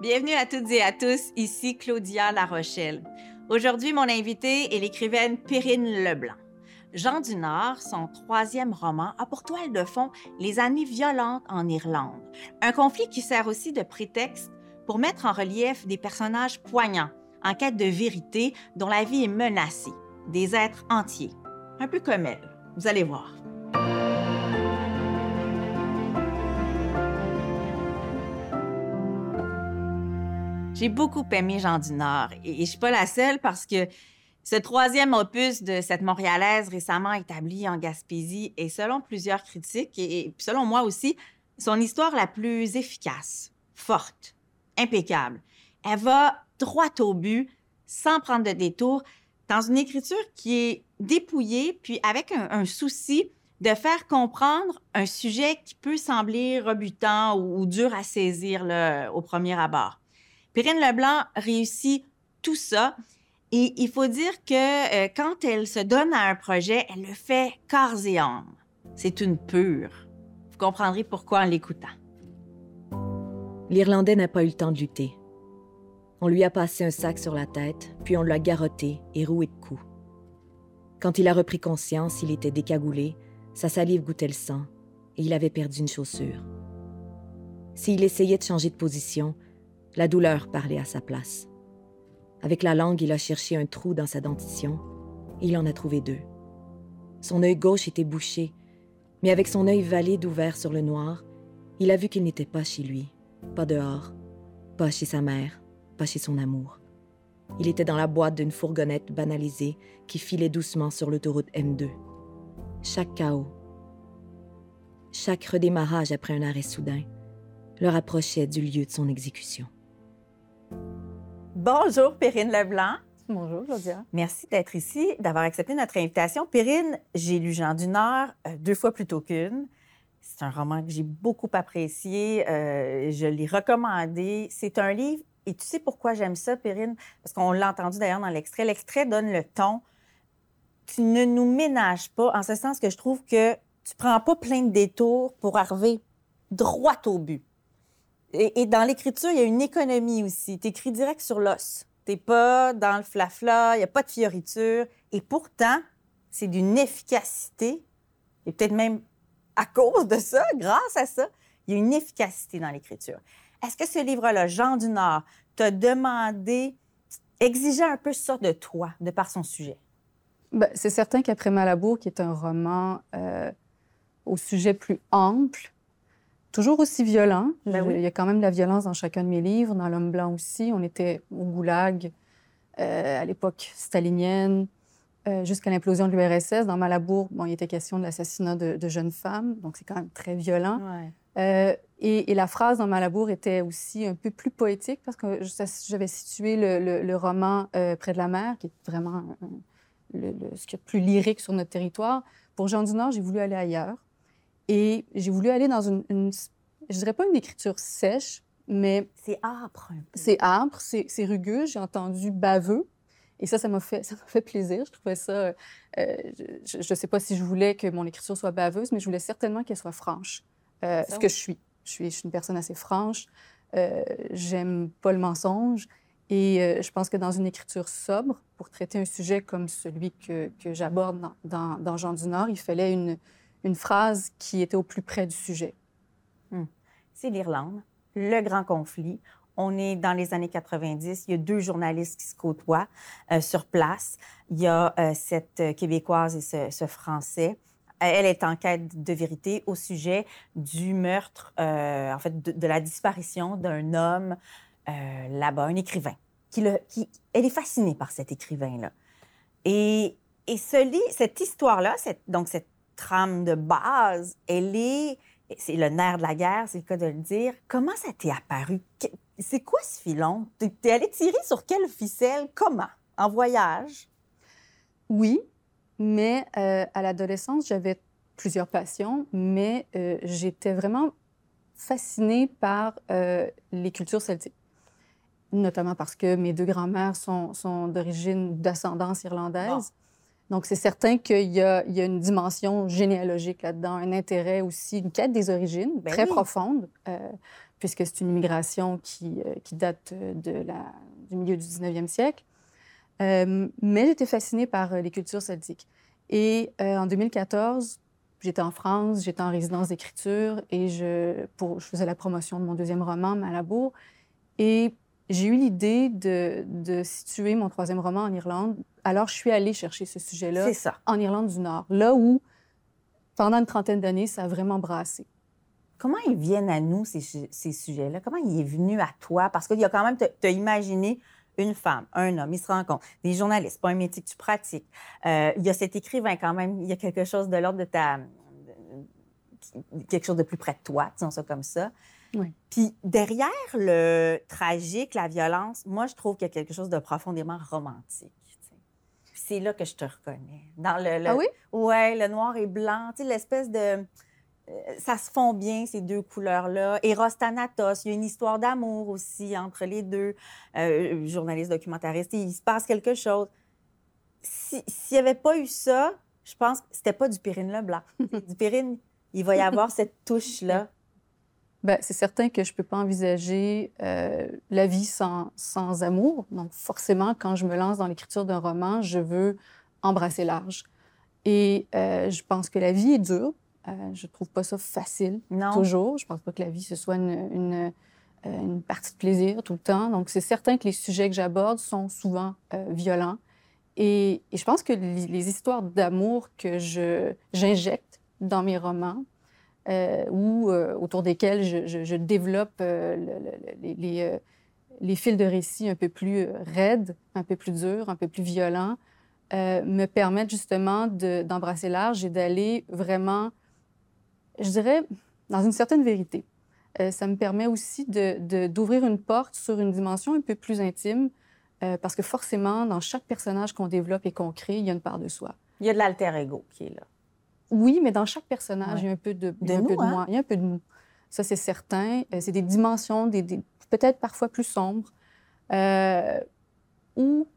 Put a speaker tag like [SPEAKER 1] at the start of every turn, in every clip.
[SPEAKER 1] Bienvenue à toutes et à tous, ici Claudia La Rochelle. Aujourd'hui, mon invité est l'écrivaine Perrine Leblanc. Jean du Nord, son troisième roman, a pour toile de fond les années violentes en Irlande, un conflit qui sert aussi de prétexte pour mettre en relief des personnages poignants, en quête de vérité, dont la vie est menacée, des êtres entiers, un peu comme elle. Vous allez voir. J'ai beaucoup aimé Jean du Nord et je suis pas la seule parce que ce troisième opus de cette Montréalaise récemment établie en Gaspésie est, selon plusieurs critiques et selon moi aussi, son histoire la plus efficace, forte, impeccable. Elle va droit au but, sans prendre de détour, dans une écriture qui est dépouillée, puis avec un, souci de faire comprendre un sujet qui peut sembler rebutant ou, dur à saisir au premier abord. Perrine Leblanc réussit tout ça. Et il faut dire que euh, quand elle se donne à un projet, elle le fait corps et âme. C'est une pure. Vous comprendrez pourquoi en l'écoutant.
[SPEAKER 2] L'Irlandais n'a pas eu le temps de lutter. On lui a passé un sac sur la tête, puis on l'a garrotté et roué de coups. Quand il a repris conscience, il était décagoulé, sa salive goûtait le sang, et il avait perdu une chaussure. S'il essayait de changer de position, la douleur parlait à sa place. Avec la langue, il a cherché un trou dans sa dentition, il en a trouvé deux. Son œil gauche était bouché, mais avec son œil valide ouvert sur le noir, il a vu qu'il n'était pas chez lui, pas dehors, pas chez sa mère, pas chez son amour. Il était dans la boîte d'une fourgonnette banalisée qui filait doucement sur l'autoroute M2. Chaque chaos, chaque redémarrage après un arrêt soudain, le rapprochait du lieu de son exécution.
[SPEAKER 1] Bonjour, Perrine Leblanc.
[SPEAKER 3] Bonjour, Claudia.
[SPEAKER 1] Merci d'être ici, d'avoir accepté notre invitation. Perrine, j'ai lu Jean du Nord euh, deux fois plutôt qu'une. C'est un roman que j'ai beaucoup apprécié. Euh, je l'ai recommandé. C'est un livre et tu sais pourquoi j'aime ça, Perrine? Parce qu'on l'a entendu d'ailleurs dans l'extrait. L'extrait donne le ton. Tu ne nous ménages pas, en ce sens que je trouve que tu prends pas plein de détours pour arriver droit au but. Et, dans l'écriture, il y a une économie aussi. Tu écris direct sur l'os. Tu pas dans le flafla, il n'y a pas de fioriture. Et pourtant, c'est d'une efficacité, et peut-être même à cause de ça, grâce à ça, il y a une efficacité dans l'écriture. Est-ce que ce livre-là, Jean du Nord, t'a demandé, exigeait un peu ça de toi, de par son sujet?
[SPEAKER 3] Ben, c'est certain qu'après Malabour, qui est un roman euh, au sujet plus ample, toujours aussi violent. Ben il y a quand même de la violence dans chacun de mes livres, dans L'homme blanc aussi. On était au goulag euh, à l'époque stalinienne, euh, jusqu'à l'implosion de l'URSS. Dans Malabour, bon, il était question de l'assassinat de, jeunes femmes, donc c'est quand même très violent. Ouais. Et, la phrase dans Malabour était aussi un peu plus poétique parce que j'avais situé le, roman euh, Près de la mer, qui est vraiment le, ce qui est plus lyrique sur notre territoire. Pour Jean du Nord, j'ai voulu aller ailleurs. Et j'ai voulu aller dans une, une, je dirais pas une écriture sèche, mais...
[SPEAKER 1] C'est âpre.
[SPEAKER 3] C'est âpre, c'est rugueux. J'ai entendu baveux. Et ça, ça m'a fait, ça fait plaisir. Je trouvais ça... Euh, je ne sais pas si je voulais que mon écriture soit baveuse, mais je voulais certainement qu'elle soit franche. Euh, ce que je suis. Je suis, une personne assez franche. Euh, j'aime pas le mensonge. Et euh, je pense que dans une écriture sobre, pour traiter un sujet comme celui que, que j'aborde dans, dans, Jean du Nord, il fallait une, une phrase qui était au plus près du sujet.
[SPEAKER 1] Hmm. C'est l'Irlande, le grand conflit. On est dans les années 90. Il y a deux journalistes qui se côtoient euh, sur place. Il y a cette Québécoise et ce, Français. Elle est en quête de vérité au sujet du meurtre, euh, en fait, de, la disparition d'un homme euh, là-bas, un écrivain. Qui, le, qui, elle est fascinée par cet écrivain-là. Et, et ce cette histoire-là, donc cette trame de base, elle est, c'est le nerf de la guerre, c'est le cas de le dire. Comment ça t'est apparu? C'est quoi ce filon? T'es allé tirer sur quelle ficelle? Comment? En voyage?
[SPEAKER 3] Oui, mais euh, à l'adolescence, j'avais plusieurs passions, mais euh, j'étais vraiment fascinée par euh, les cultures celtiques, notamment parce que mes deux grands-mères sont, sont d'origine, d'ascendance irlandaise. Donc, c'est certain qu'il y, a une dimension généalogique là-dedans, un intérêt aussi, une quête des origines ben très profonde, euh, puisque c'est une immigration qui, euh, qui date de la, du milieu du 19e siècle. Euh, mais j'étais fascinée par les cultures celtiques. Et en 2014, j'étais en France, j'étais en résidence d'écriture et je, pour, je faisais la promotion de mon deuxième roman, Malabour. Et j'ai eu l'idée de, de, situer mon troisième roman en Irlande. Alors, je suis allée chercher ce sujet-là en Irlande du Nord, là où, pendant une trentaine d'années, ça a vraiment brassé.
[SPEAKER 1] Comment ils viennent à nous, ces, ces sujets-là? Comment il est venu à toi? Parce qu'il y a quand même, tu as imaginé une femme, un homme, ils se rencontrent, des journalistes, pas un métier que tu pratiques. Euh, il y a cet écrivain quand même, il y a quelque chose de l'ordre de ta... quelque chose de plus près de toi, disons ça comme ça. Puis derrière le tragique, la violence, moi, je trouve qu'il y a quelque chose de profondément romantique. C'est là que je te reconnais. Dans le,
[SPEAKER 3] ah oui?
[SPEAKER 1] Ouais, le noir et blanc, tu sais, l'espèce de... Euh, ça se fond bien, ces deux couleurs-là. Eros Thanatos, il y a une histoire d'amour aussi entre les deux. Euh, journalistes, documentaristes, il se passe quelque chose. S'il n'y avait pas eu ça, je pense que c'était pas du Périne Leblanc. du Périne, il va y avoir cette touche-là
[SPEAKER 3] c'est certain que je ne peux pas envisager euh, la vie sans, sans, amour. Donc, forcément, quand je me lance dans l'écriture d'un roman, je veux embrasser large. Et euh, je pense que la vie est dure. Euh, je ne trouve pas ça facile, toujours. Je ne pense pas que la vie, ce soit une, une, une, partie de plaisir tout le temps. Donc, c'est certain que les sujets que j'aborde sont souvent violents. Et, et, je pense que les, les histoires d'amour que j'injecte dans mes romans, euh, ou euh, autour desquels je, développe euh, les, fils de récit un peu plus raides, un peu plus durs, un peu plus violents, me permettent justement d'embrasser large et d'aller vraiment, je dirais, dans une certaine vérité. ça me permet aussi d'ouvrir de, une porte sur une dimension un peu plus intime, parce que forcément, dans chaque personnage qu'on développe et qu'on crée, il y a une part de soi.
[SPEAKER 1] Il y a de l'alter ego qui est là.
[SPEAKER 3] Oui, mais dans chaque personnage, il y a un peu de,
[SPEAKER 1] de, nous, hein?
[SPEAKER 3] moi. Il y a un peu de nous. Ça, c'est certain. Euh, c'est des dimensions, des, peut-être parfois plus sombres, euh, ou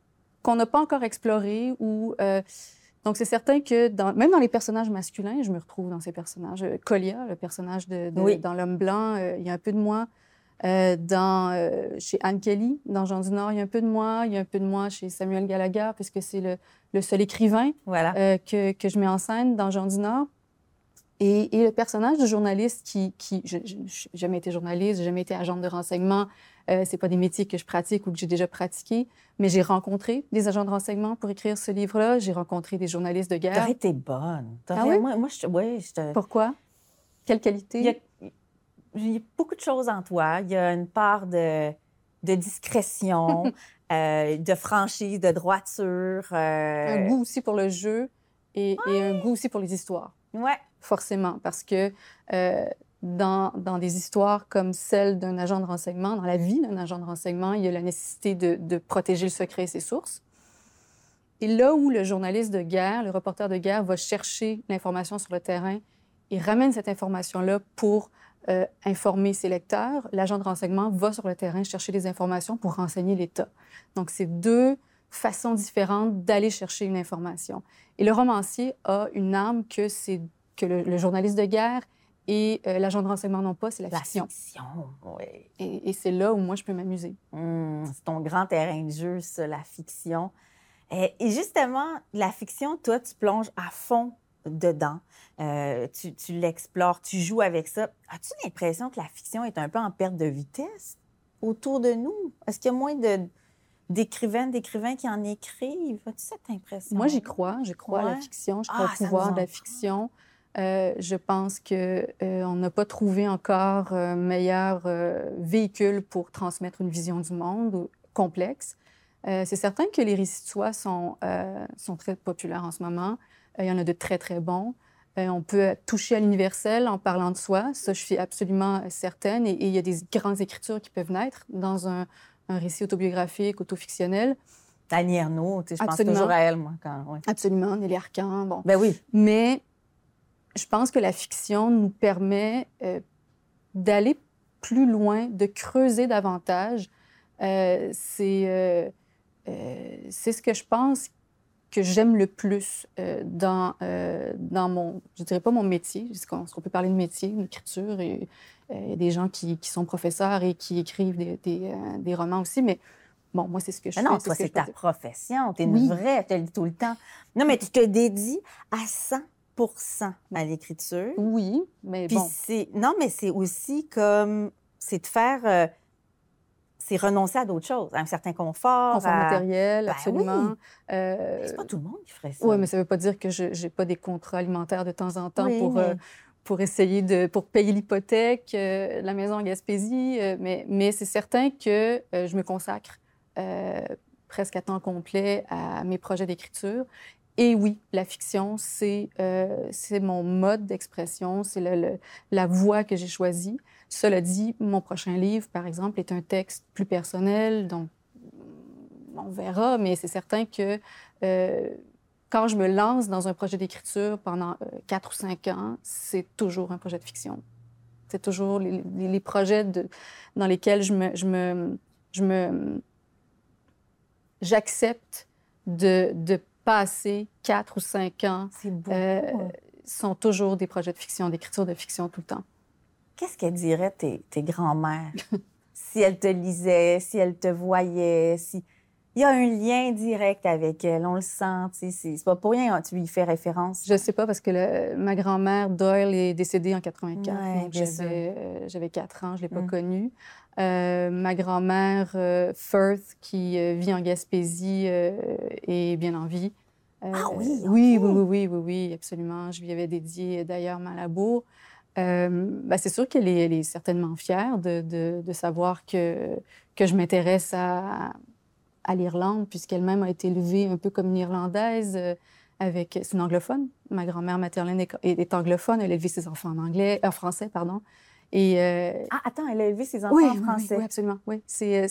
[SPEAKER 3] qu'on n'a pas encore explorées. Ou, euh, donc, c'est certain que dans, même dans les personnages masculins, je me retrouve dans ces personnages. Colia, le personnage de, dans L'homme blanc, il y a un peu de moi. Euh, dans, euh, chez Anne Kelly, dans Jean du Nord, il y a un peu de moi. Il y a un peu de moi chez Samuel Gallagher, puisque c'est le, le, seul écrivain
[SPEAKER 1] voilà.
[SPEAKER 3] euh, que, que, je mets en scène dans Jean du Nord. Et, et le personnage de journaliste qui... qui je n'ai jamais été journaliste, j'ai jamais été agent de renseignement. Euh, c'est pas des métiers que je pratique ou que j'ai déjà pratiqué, mais j'ai rencontré des agents de renseignement pour écrire ce livre-là. J'ai rencontré des journalistes de guerre.
[SPEAKER 1] T'aurais été bonne.
[SPEAKER 3] Ah oui?
[SPEAKER 1] Moi, moi je, ouais, je te...
[SPEAKER 3] Pourquoi? Quelle qualité?
[SPEAKER 1] il y a beaucoup de choses en toi. Il y a une part de, de discrétion, euh, de franchise, de droiture. Euh,
[SPEAKER 3] un goût aussi pour le jeu et, un goût aussi pour les histoires.
[SPEAKER 1] Oui.
[SPEAKER 3] Forcément, parce que euh, dans, dans, des histoires comme celle d'un agent de renseignement, dans la vie d'un agent de renseignement, il y a la nécessité de, de protéger le secret et ses sources. Et là où le journaliste de guerre, le reporter de guerre, va chercher l'information sur le terrain, il ramène cette information-là pour euh, informer ses lecteurs, l'agent de renseignement va sur le terrain chercher des informations pour renseigner l'État. Donc, c'est deux façons différentes d'aller chercher une information. Et le romancier a une arme que, c'est, que le, journaliste de guerre et euh, l'agent de renseignement n'ont pas, c'est la, fiction.
[SPEAKER 1] fiction, oui.
[SPEAKER 3] Et, c'est là où moi, je peux m'amuser.
[SPEAKER 1] Hum, c'est ton grand terrain de jeu, ça, la fiction. Et, et justement, la fiction, toi, tu plonges à fond dedans. Euh, tu, tu l'explores, tu joues avec ça. As-tu l'impression que la fiction est un peu en perte de vitesse autour de nous? Est-ce qu'il y a moins de, d'écrivaines, d'écrivains qui en écrivent? As-tu cette impression?
[SPEAKER 3] Moi, j'y crois. Je crois à la fiction. Je crois ah, au pouvoir de la fiction. Euh, je pense qu'on euh, n'a pas trouvé encore un meilleur véhicule pour transmettre une vision du monde complexe. c'est certain que les récits de soi sont, sont très populaires en ce moment. Il y en a de très, très bons. Euh, on peut toucher à l'universel en parlant de soi. Ça, je suis absolument certaine. Et, il y a des grandes écritures qui peuvent naître dans un, récit autobiographique, autofictionnel.
[SPEAKER 1] Annie Ernaux, je pense toujours à elle, moi. Quand,
[SPEAKER 3] Absolument, Nelly Arcan, bon.
[SPEAKER 1] Ben oui.
[SPEAKER 3] Mais je pense que la fiction nous permet euh, d'aller plus loin, de creuser davantage. Euh, c'est, c'est ce que je pense que j'aime le plus euh, dans, euh, dans mon, je dirais pas mon métier, est-ce qu'on peut parler de métier, d'écriture, et il y a des gens qui, qui, sont professeurs et qui écrivent des, des, des romans aussi, mais bon, moi, c'est ce que je
[SPEAKER 1] mais
[SPEAKER 3] fais.
[SPEAKER 1] Non, toi, c'est ta profession, tu es une vraie, te le dis tout le temps. Non, mais tu te dédies à 100 à l'écriture.
[SPEAKER 3] Oui, mais bon.
[SPEAKER 1] Non, mais c'est aussi comme, c'est de faire c'est renoncer à d'autres choses, à un certain confort.
[SPEAKER 3] Confort matériel, ben absolument.
[SPEAKER 1] Euh... C'est pas tout le monde qui ferait ça.
[SPEAKER 3] Oui, mais ça ne veut pas dire que je n'ai pas des contrats alimentaires de temps en temps pour, euh, pour essayer de pour payer l'hypothèque, euh, la maison en Gaspésie. Euh, mais mais c'est certain que je me consacre presque à temps complet à mes projets d'écriture. Et oui, la fiction, c'est c'est mon mode d'expression, c'est la voie que j'ai choisie. Cela dit, mon prochain livre, par exemple, est un texte plus personnel, donc on verra, mais c'est certain que euh, quand je me lance dans un projet d'écriture pendant euh, quatre ou cinq ans, c'est toujours un projet de fiction. C'est toujours les, projets de, dans lesquels je me, je me, je me, j'accepte de, de, passer quatre ou cinq ans.
[SPEAKER 1] Euh,
[SPEAKER 3] sont toujours des projets de fiction, d'écriture de fiction tout le temps
[SPEAKER 1] qu'est-ce qu'elle dirait tes, tes grands-mères si elles te lisaient, si elles te voyaient, si... Il y a un lien direct avec elle, on le sent, c'est pas pour rien que tu lui fais référence.
[SPEAKER 3] Je sais pas parce que ma grand-mère Doyle est décédée en 84, donc euh, j'avais 4 ans, je l'ai pas mm. connue. Euh, ma grand-mère euh, Firth, qui vit en Gaspésie, est bien en vie.
[SPEAKER 1] ah oui,
[SPEAKER 3] oui, oui, oui, oui, oui, oui, absolument. Je lui avais dédié d'ailleurs Malabo. Euh, ben, c'est sûr qu'elle est, certainement fière de, savoir que, que je m'intéresse à, à l'Irlande, puisqu'elle-même a été élevée un peu comme une Irlandaise. Euh, avec, c'est une anglophone. Ma grand-mère maternelle est, anglophone. Elle a élevé ses enfants en anglais, en français, pardon.
[SPEAKER 1] Et, euh, Ah, attends, elle a élevé ses enfants en français.
[SPEAKER 3] Oui, oui absolument. Oui. C'est,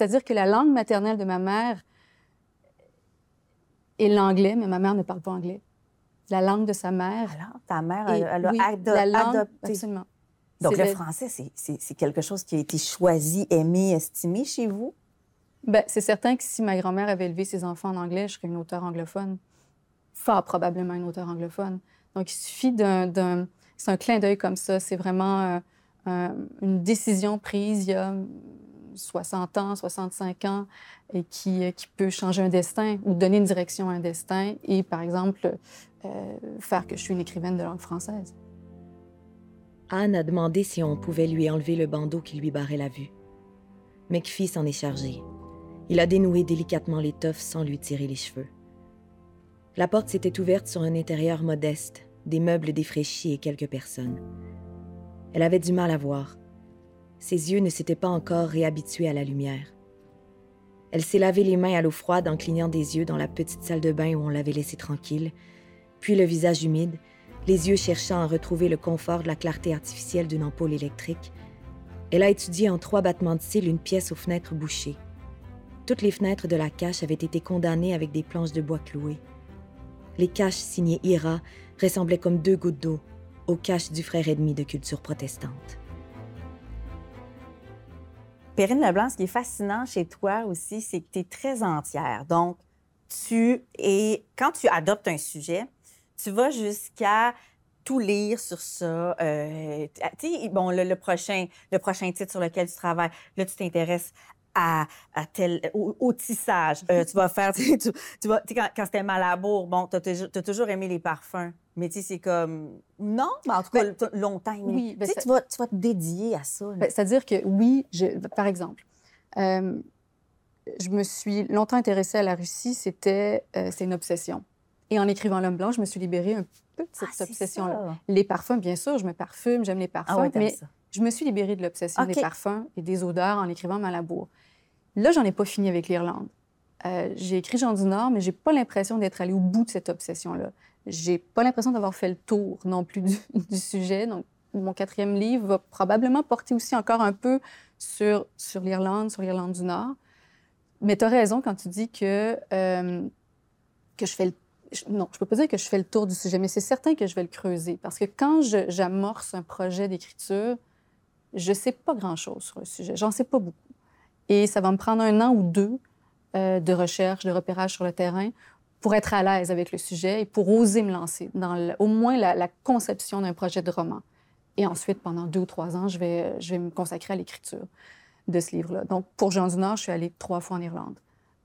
[SPEAKER 3] à dire que la langue maternelle de ma mère est l'anglais, mais ma mère ne parle pas anglais la langue de sa mère.
[SPEAKER 1] Alors, ta mère, elle, a adopté.
[SPEAKER 3] Absolument.
[SPEAKER 1] Donc, le, français, c'est quelque chose qui a été choisi, aimé, estimé chez vous?
[SPEAKER 3] Bien, c'est certain que si ma grand-mère avait élevé ses enfants en anglais, je serais une auteure anglophone. Fort probablement une auteure anglophone. Donc, il suffit d'un... C'est un clin d'œil comme ça. C'est vraiment euh, une décision prise il y a 60 ans, 65 ans, et qui, qui peut changer un destin ou donner une direction à un destin. Et, par exemple, euh, faire que je suis une écrivaine de langue française.
[SPEAKER 2] Anne a demandé si on pouvait lui enlever le bandeau qui lui barrait la vue. McPhee s'en est chargé. Il a dénoué délicatement l'étoffe sans lui tirer les cheveux. La porte s'était ouverte sur un intérieur modeste, des meubles défraîchis et quelques personnes. Elle avait du mal à voir. Ses yeux ne s'étaient pas encore réhabitués à la lumière. Elle s'est lavé les mains à l'eau froide en clignant des yeux dans la petite salle de bain où on l'avait laissée tranquille, puis le visage humide, les yeux cherchant à retrouver le confort de la clarté artificielle d'une ampoule électrique. Elle a étudié en trois battements de cils une pièce aux fenêtres bouchées. Toutes les fenêtres de la cache avaient été condamnées avec des planches de bois clouées. Les caches signées Ira ressemblaient comme deux gouttes d'eau aux caches du frère ennemi de culture protestante.
[SPEAKER 1] Perrine Leblanc, ce qui est fascinant chez toi aussi, c'est que tu es très entière. Donc, tu es, quand tu adoptes un sujet, tu vas jusqu'à tout lire sur ça. Euh, tu bon, le, prochain, le prochain titre sur lequel tu travailles, là, tu t'intéresses à, à, tel, au, tissage. Euh, tu vas faire, tu, tu vas, quand, quand c'était Malabour, bon, tu as, toujours aimé les parfums. Mais tu sais, c'est comme. Non, mais en tout cas, ben, longtemps. oui, ben, tu, vas, tu vas te dédier à ça.
[SPEAKER 3] Ben, c'est-à-dire que oui, je, par exemple, euh, je me suis longtemps intéressée à la Russie, c'était euh, c'est une obsession. Et en écrivant L'homme blanc, je me suis libérée un peu de cette ah, obsession-là. Les parfums, bien sûr, je me parfume, j'aime les parfums, ah mais je me suis libérée de l'obsession des parfums et des odeurs en écrivant Malabour. Là, j'en ai pas fini avec l'Irlande. Euh, j'ai écrit Jean du Nord, mais j'ai pas l'impression d'être allée au bout de cette obsession-là. J'ai pas l'impression d'avoir fait le tour non plus du, du, sujet. Donc, mon quatrième livre va probablement porter aussi encore un peu sur, sur l'Irlande, sur l'Irlande du Nord. Mais tu as raison quand tu dis que, euh, que je fais le non, je peux pas dire que je fais le tour du sujet, mais c'est certain que je vais le creuser parce que quand j'amorce un projet d'écriture, je sais pas grand-chose sur le sujet. J'en sais pas beaucoup. Et ça va me prendre un an ou deux euh, de recherche, de repérage sur le terrain pour être à l'aise avec le sujet et pour oser me lancer dans au moins la, conception d'un projet de roman. Et ensuite, pendant deux ou trois ans, je vais, je vais me consacrer à l'écriture de ce livre-là. Donc, pour Jean du Nord, je suis allée trois fois en Irlande.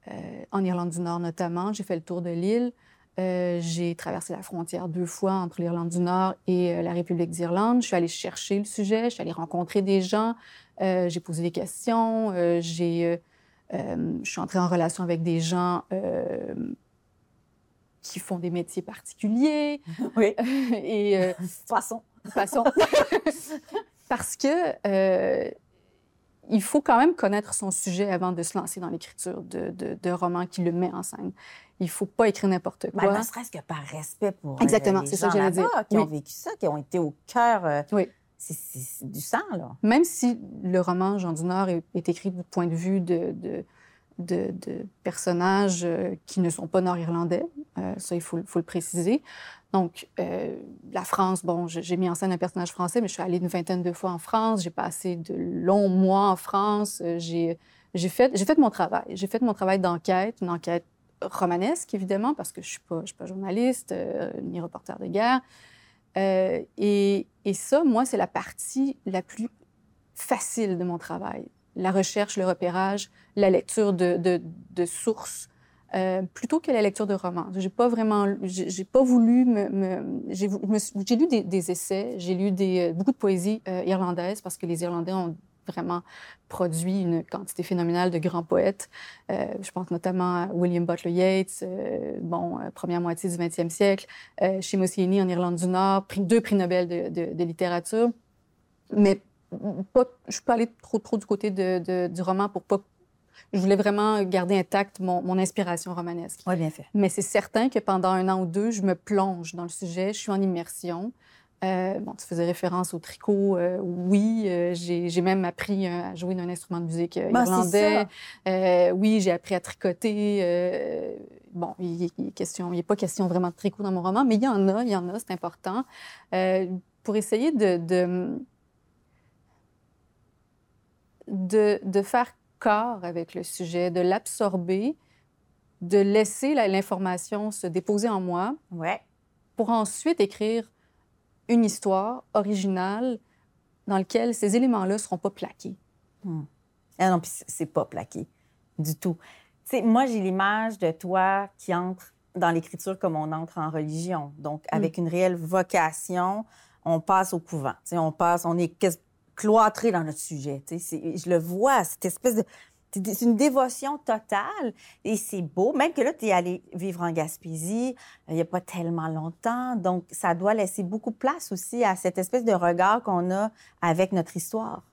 [SPEAKER 3] Euh, en Irlande du Nord notamment, j'ai fait le tour de l'île. Euh, j'ai traversé la frontière deux fois entre l'Irlande du Nord et euh, la République d'Irlande. Je suis allée chercher le sujet, je suis allée rencontrer des gens, j'ai posé des questions, j'ai, je suis entrée en relation avec des gens qui font des métiers particuliers.
[SPEAKER 1] Oui.
[SPEAKER 3] et euh,
[SPEAKER 1] façon.
[SPEAKER 3] Façon. Parce que euh, il faut quand même connaître son sujet avant de se lancer dans l'écriture de, de, romans qui le met en scène. Il faut pas écrire n'importe quoi.
[SPEAKER 1] Ben, ne serait-ce que par respect pour
[SPEAKER 3] euh, Exactement, c'est ça que j'allais dire.
[SPEAKER 1] qui ont vécu ça, qui ont été au cœur.
[SPEAKER 3] oui.
[SPEAKER 1] C'est du sang, là.
[SPEAKER 3] Même si le roman Jean du Nord est, est écrit du point de vue de, de de, personnages euh, qui ne sont pas nord-irlandais. Euh, ça, il faut, le préciser. Donc, euh, la France, bon, j'ai mis en scène un personnage français, mais je suis allée une vingtaine de fois en France. J'ai passé de longs mois en France. J'ai fait, fait mon travail. J'ai fait mon travail d'enquête, une enquête romanesque, évidemment, parce que je ne suis, pas, suis pas journaliste ni reporter de guerre. et, et ça, moi, c'est la partie la plus facile de mon travail la recherche, le repérage, la lecture de, de, sources, euh, plutôt que la lecture de romans. J'ai pas vraiment, j'ai pas voulu me, j'ai lu des, essais, j'ai lu des, beaucoup de poésie euh, irlandaise parce que les Irlandais ont vraiment produit une quantité phénoménale de grands poètes. Euh, je pense notamment à William Butler Yeats, bon, première moitié du 20e siècle, chez Mussini en Irlande du Nord, deux prix Nobel de, de, de littérature. Mais pas, je suis pas allée trop, trop du côté de, du roman pour pas. Je voulais vraiment garder intacte mon, mon inspiration romanesque.
[SPEAKER 1] Oui, bien fait.
[SPEAKER 3] Mais c'est certain que pendant un an ou deux, je me plonge dans le sujet, je suis en immersion. Euh, bon, tu faisais référence au tricot. Euh, oui, euh, j'ai même appris à jouer d'un instrument de musique
[SPEAKER 1] bah,
[SPEAKER 3] irlandais. oui, j'ai appris à tricoter. bon, il n'est pas question vraiment de tricot dans mon roman, mais il y en a, il y en a, c'est important. pour essayer de, de de, de faire corps avec le sujet, de l'absorber, de laisser l'information se déposer en moi
[SPEAKER 1] ouais.
[SPEAKER 3] pour ensuite écrire une histoire originale dans laquelle ces éléments-là ne seront pas plaqués.
[SPEAKER 1] Hmm. Ah non, puis c'est pas plaqué du tout. sais, moi, j'ai l'image de toi qui entre dans l'écriture comme on entre en religion. Donc, avec hmm. une réelle vocation, on passe au couvent. sais, on passe, on est cloîtré dans notre sujet. Je le vois, cette espèce de... C'est une dévotion totale et c'est beau. Même que là, tu es allé vivre en Gaspésie euh, il n'y a pas tellement longtemps. Donc, ça doit laisser beaucoup de place aussi à cette espèce de regard qu'on a avec notre histoire.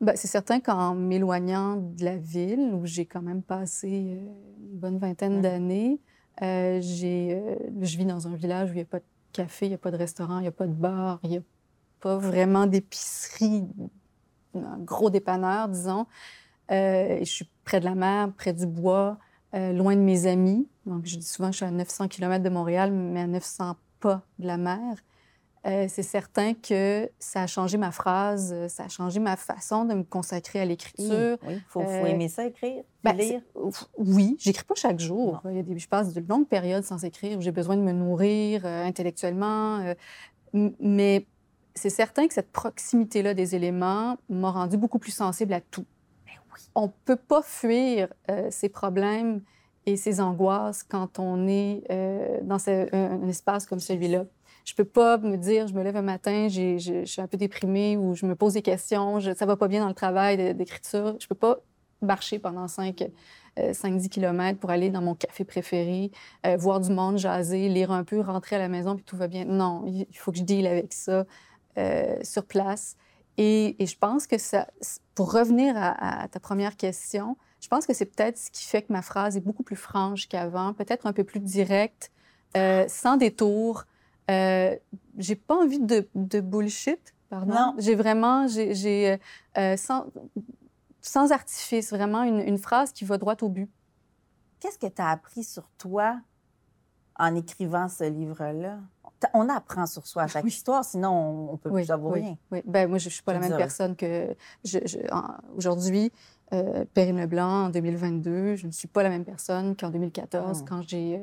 [SPEAKER 3] Bien, c'est certain qu'en m'éloignant de la ville, où j'ai quand même passé euh, une bonne vingtaine d'années, euh, j'ai, je vis dans un village où il n'y a pas de café, il n'y a pas de restaurant, il n'y a pas de bar, il n'y a pas vraiment d'épicerie, un gros dépanneur, disons. Euh, je suis près de la mer, près du bois, euh, loin de mes amis. Donc, je dis souvent que je suis à 900 km de Montréal, mais à 900 pas de la mer. Euh, c'est certain que ça a changé ma phrase, ça a changé ma façon de me consacrer à l'écriture.
[SPEAKER 1] Oui, il faut, aimer ça, écrire, ben, lire.
[SPEAKER 3] Oui, j'écris pas chaque jour. Il y a des, je passe de longues périodes sans écrire où j'ai besoin de me nourrir intellectuellement. mais c'est certain que cette proximité-là des éléments m'a rendu beaucoup plus sensible à tout. On ne peut pas fuir euh, ces problèmes et ces angoisses quand on est euh, dans un, espace comme celui-là. Je peux pas me dire, je me lève un matin, je suis un peu déprimée ou je me pose des questions, je, ça va pas bien dans le travail d'écriture. Je peux pas marcher pendant 5, 5-10 km pour aller dans mon café préféré, euh, voir du monde, jaser, lire un peu, rentrer à la maison, puis tout va bien. Non, il faut que je deal avec ça. Euh, sur place. Et, je pense que ça, pour revenir à, ta première question, je pense que c'est peut-être ce qui fait que ma phrase est beaucoup plus franche qu'avant, peut-être un peu plus directe, euh, sans détour. Euh, j'ai pas envie de, de bullshit, pardon.
[SPEAKER 1] Non.
[SPEAKER 3] J'ai vraiment, j'ai, euh, sans, sans, artifice, vraiment une, une, phrase qui va droit au but.
[SPEAKER 1] Qu'est-ce que tu as appris sur toi en écrivant ce livre-là? On apprend sur soi à chaque histoire, sinon on, ne peut plus savoir
[SPEAKER 3] oui,
[SPEAKER 1] rien.
[SPEAKER 3] Oui, ben moi je, ne suis pas la même personne que je, aujourd'hui. euh, Perrine Leblanc en 2022. Je ne suis pas la même personne qu'en 2014 quand j'ai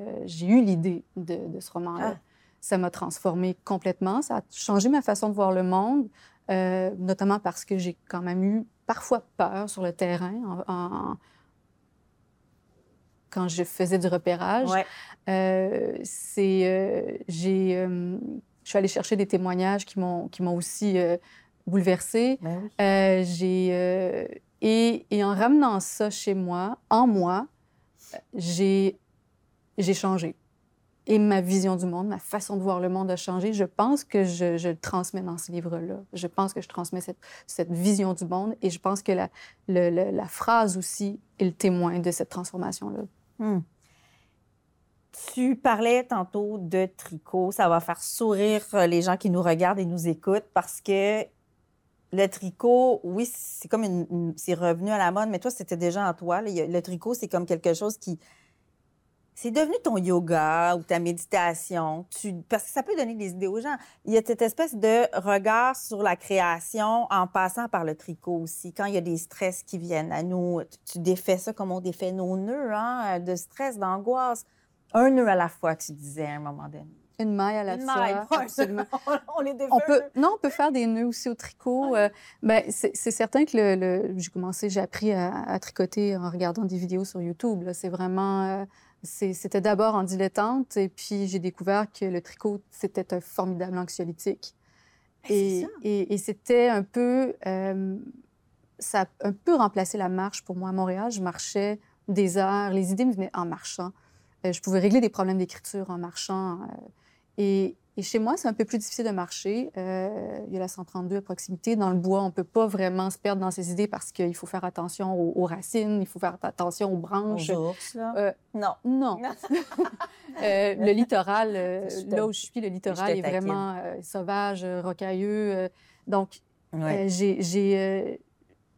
[SPEAKER 3] eu l'idée de, ce roman-là. Ah. Ça m'a transformée complètement. Ça a changé ma façon de voir le monde, notamment parce que j'ai quand même eu parfois peur sur le terrain en, quand je faisais du repérage. Euh, c'est, euh, j'ai, euh, je suis allée chercher des témoignages qui m'ont, qui m'ont aussi bouleversée. Ben j'ai, et, et, en ramenant ça chez moi, en moi, j'ai, j'ai changé et ma vision du monde, ma façon de voir le monde a changé. Je pense que je, je le transmets dans ce livre-là. Je pense que je transmets cette, cette, vision du monde et je pense que la, la phrase aussi est le témoin de cette transformation-là. Hmm.
[SPEAKER 1] Tu parlais tantôt de tricot. Ça va faire sourire euh, les gens qui nous regardent et nous écoutent parce que le tricot, oui, c'est comme une, c'est revenu à la mode, mais toi, c'était déjà en toi. Le tricot, c'est comme quelque chose qui, c'est devenu ton yoga ou ta méditation. Tu, parce que ça peut donner des idées aux gens. Il y a cette espèce de regard sur la création en passant par le tricot aussi. Quand il y a des stress qui viennent à nous, tu, défais ça comme on défait nos nœuds hein, de stress, d'angoisse. Un nœud à la fois, tu disais à un moment donné.
[SPEAKER 3] Une maille à la
[SPEAKER 1] Une maille, absolument. on, les
[SPEAKER 3] on peut, Non, on peut faire des nœuds aussi au tricot. Euh, ben, c'est certain que le, j'ai commencé, j'ai appris à, tricoter en regardant des vidéos sur YouTube. C'est vraiment... Euh, c'était d'abord en dilettante, et puis j'ai découvert que le tricot, c'était un formidable anxiolytique.
[SPEAKER 1] Ben, et,
[SPEAKER 3] et, c'était un peu... Euh, ça a un peu remplacé la marche pour moi à Montréal. Je marchais des heures, les idées me venaient en marchant. Euh, je pouvais régler des problèmes d'écriture en marchant. Euh, et, et chez moi, c'est un peu plus difficile de marcher. Euh, il y a la 132 à proximité. Dans le bois, on ne peut pas vraiment se perdre dans ses idées parce qu'il faut faire attention aux, racines, il faut faire attention aux branches.
[SPEAKER 1] Aux ours, là? Euh,
[SPEAKER 3] non. Non. euh, le littoral, là où je suis, le littoral est vraiment sauvage, rocailleux. donc, j'ai...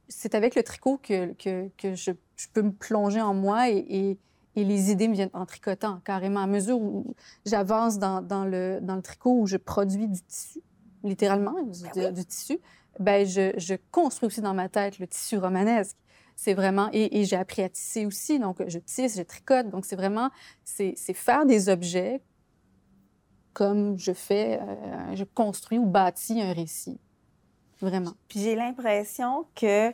[SPEAKER 3] c'est avec le tricot que, que, que je, je, peux me plonger en moi et, et et les idées me viennent en tricotant, carrément. À mesure où j'avance dans, dans, le, dans le tricot, où je produis du tissu, littéralement, ben du, tissu, ben je, je, construis aussi dans ma tête le tissu romanesque. C'est vraiment... Et, j'ai appris à tisser aussi, donc je tisse, je tricote. Donc c'est vraiment... C'est faire des objets comme je fais... Euh, je construis ou bâtis un récit. Vraiment.
[SPEAKER 1] Puis j'ai l'impression que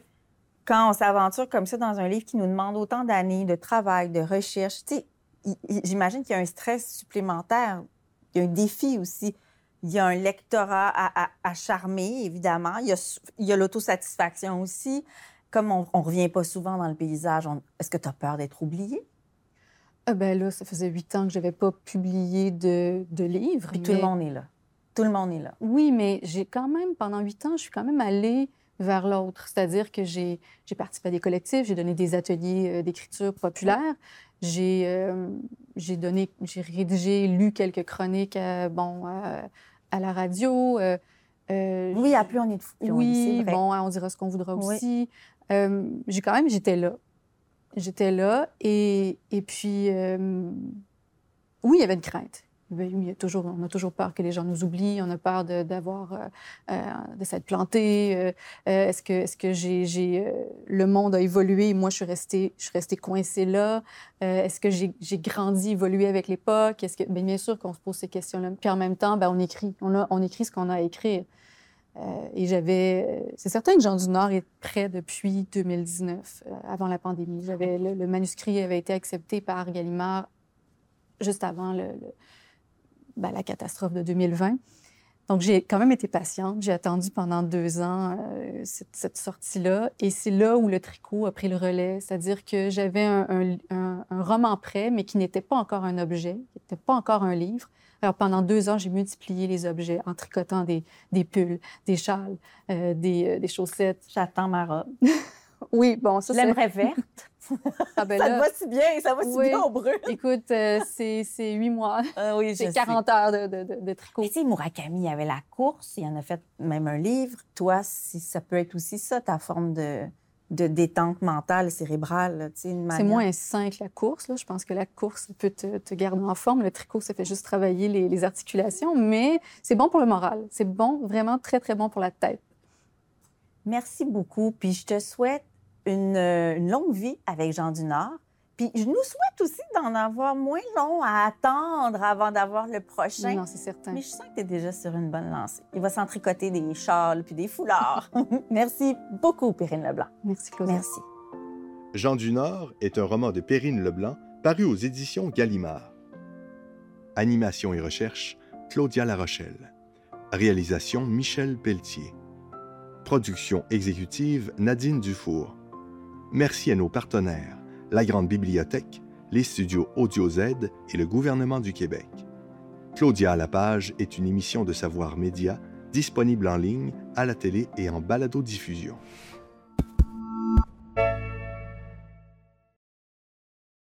[SPEAKER 1] quand on s'aventure comme ça dans un livre qui nous demande autant d'années de travail, de recherche, tu sais, j'imagine qu'il y a un stress supplémentaire, il y a un défi aussi. Il y a un lectorat à, charmer, évidemment. Il y a, l'autosatisfaction aussi. Comme on ne revient pas souvent dans le paysage, est-ce que tu as peur d'être oublié?
[SPEAKER 3] Ah ben là, ça faisait huit ans que je n'avais pas publié de, de livre.
[SPEAKER 1] Puis tout le monde est là. Tout le monde est là.
[SPEAKER 3] Oui, mais j'ai quand même, pendant huit ans, je suis quand même allée vers l'autre. C'est-à-dire que j'ai participé à des collectifs, j'ai donné des ateliers euh, d'écriture populaire, j'ai euh, j'ai donné, j'ai rédigé, lu quelques chroniques à, bon, à la radio.
[SPEAKER 1] Euh, oui, à plus on est de fou.
[SPEAKER 3] Oui, bon, on dira ce qu'on voudra aussi. j'ai quand même, j'étais là. J'étais là et, et puis, oui, il y avait une crainte. Toujours, on a toujours peur que les gens nous oublient, on a peur d'avoir, euh, euh, de s'être planté. Euh, est-ce que, le monde a évolué moi je suis restée, coincée là? est-ce que j'ai, grandi, évolué avec l'époque? Est-ce que, bien, bien sûr qu'on se pose ces questions-là. Puis en même temps, ben, on écrit, on, écrit ce qu'on a à écrire. et j'avais, c'est certain que Jean du Nord est prêt depuis 2019, avant la pandémie. Le, manuscrit avait été accepté par Gallimard juste avant le ben, la catastrophe de 2020. Donc, j'ai quand même été patiente. J'ai attendu pendant deux ans euh, cette, sortie-là. Et c'est là où le tricot a pris le relais. C'est-à-dire que j'avais un, roman prêt, mais qui n'était pas encore un objet, qui n'était pas encore un livre. Alors, pendant deux ans, j'ai multiplié les objets en tricotant des, des pulls, des châles, euh, des, euh, des, chaussettes.
[SPEAKER 1] J'attends ma robe.
[SPEAKER 3] oui, bon, ça,
[SPEAKER 1] c'est... L'aimerais verte. Ah ben ça va si bien, ça va si bien au brûle.
[SPEAKER 3] Écoute, euh, c'est huit mois. Ah oui, c'est 40 heures de, de, de, tricot.
[SPEAKER 1] tu sais, Murakami avait la course, il en a fait même un livre. Toi, si, ça peut être aussi ça, ta forme de, de détente mentale, cérébrale. C'est
[SPEAKER 3] moins sain que la course. Là. Je pense que la course peut te, te, garder en forme. Le tricot, ça fait juste travailler les, les articulations, mais c'est bon pour le moral. C'est bon, vraiment très, très bon pour la tête.
[SPEAKER 1] Merci beaucoup. Puis je te souhaite une, une longue vie avec Jean du Nord. Puis je nous souhaite aussi d'en avoir moins long à attendre avant d'avoir le prochain.
[SPEAKER 3] Non, c'est certain.
[SPEAKER 1] Mais je sens que tu es déjà sur une bonne lancée. Il va s'entricoter des châles puis des foulards. Merci beaucoup, Perrine Leblanc.
[SPEAKER 3] Merci, Claude.
[SPEAKER 1] Merci.
[SPEAKER 4] Jean du Nord est un roman de Perrine Leblanc paru aux éditions Gallimard. Animation et recherche, Claudia Larochelle. Réalisation, Michel Pelletier. Production exécutive, Nadine Dufour. Merci à nos partenaires la Grande Bibliothèque, les studios Audio Z et le gouvernement du Québec. Claudia à la page est une émission de Savoir Média disponible en ligne, à la télé et en balado-diffusion.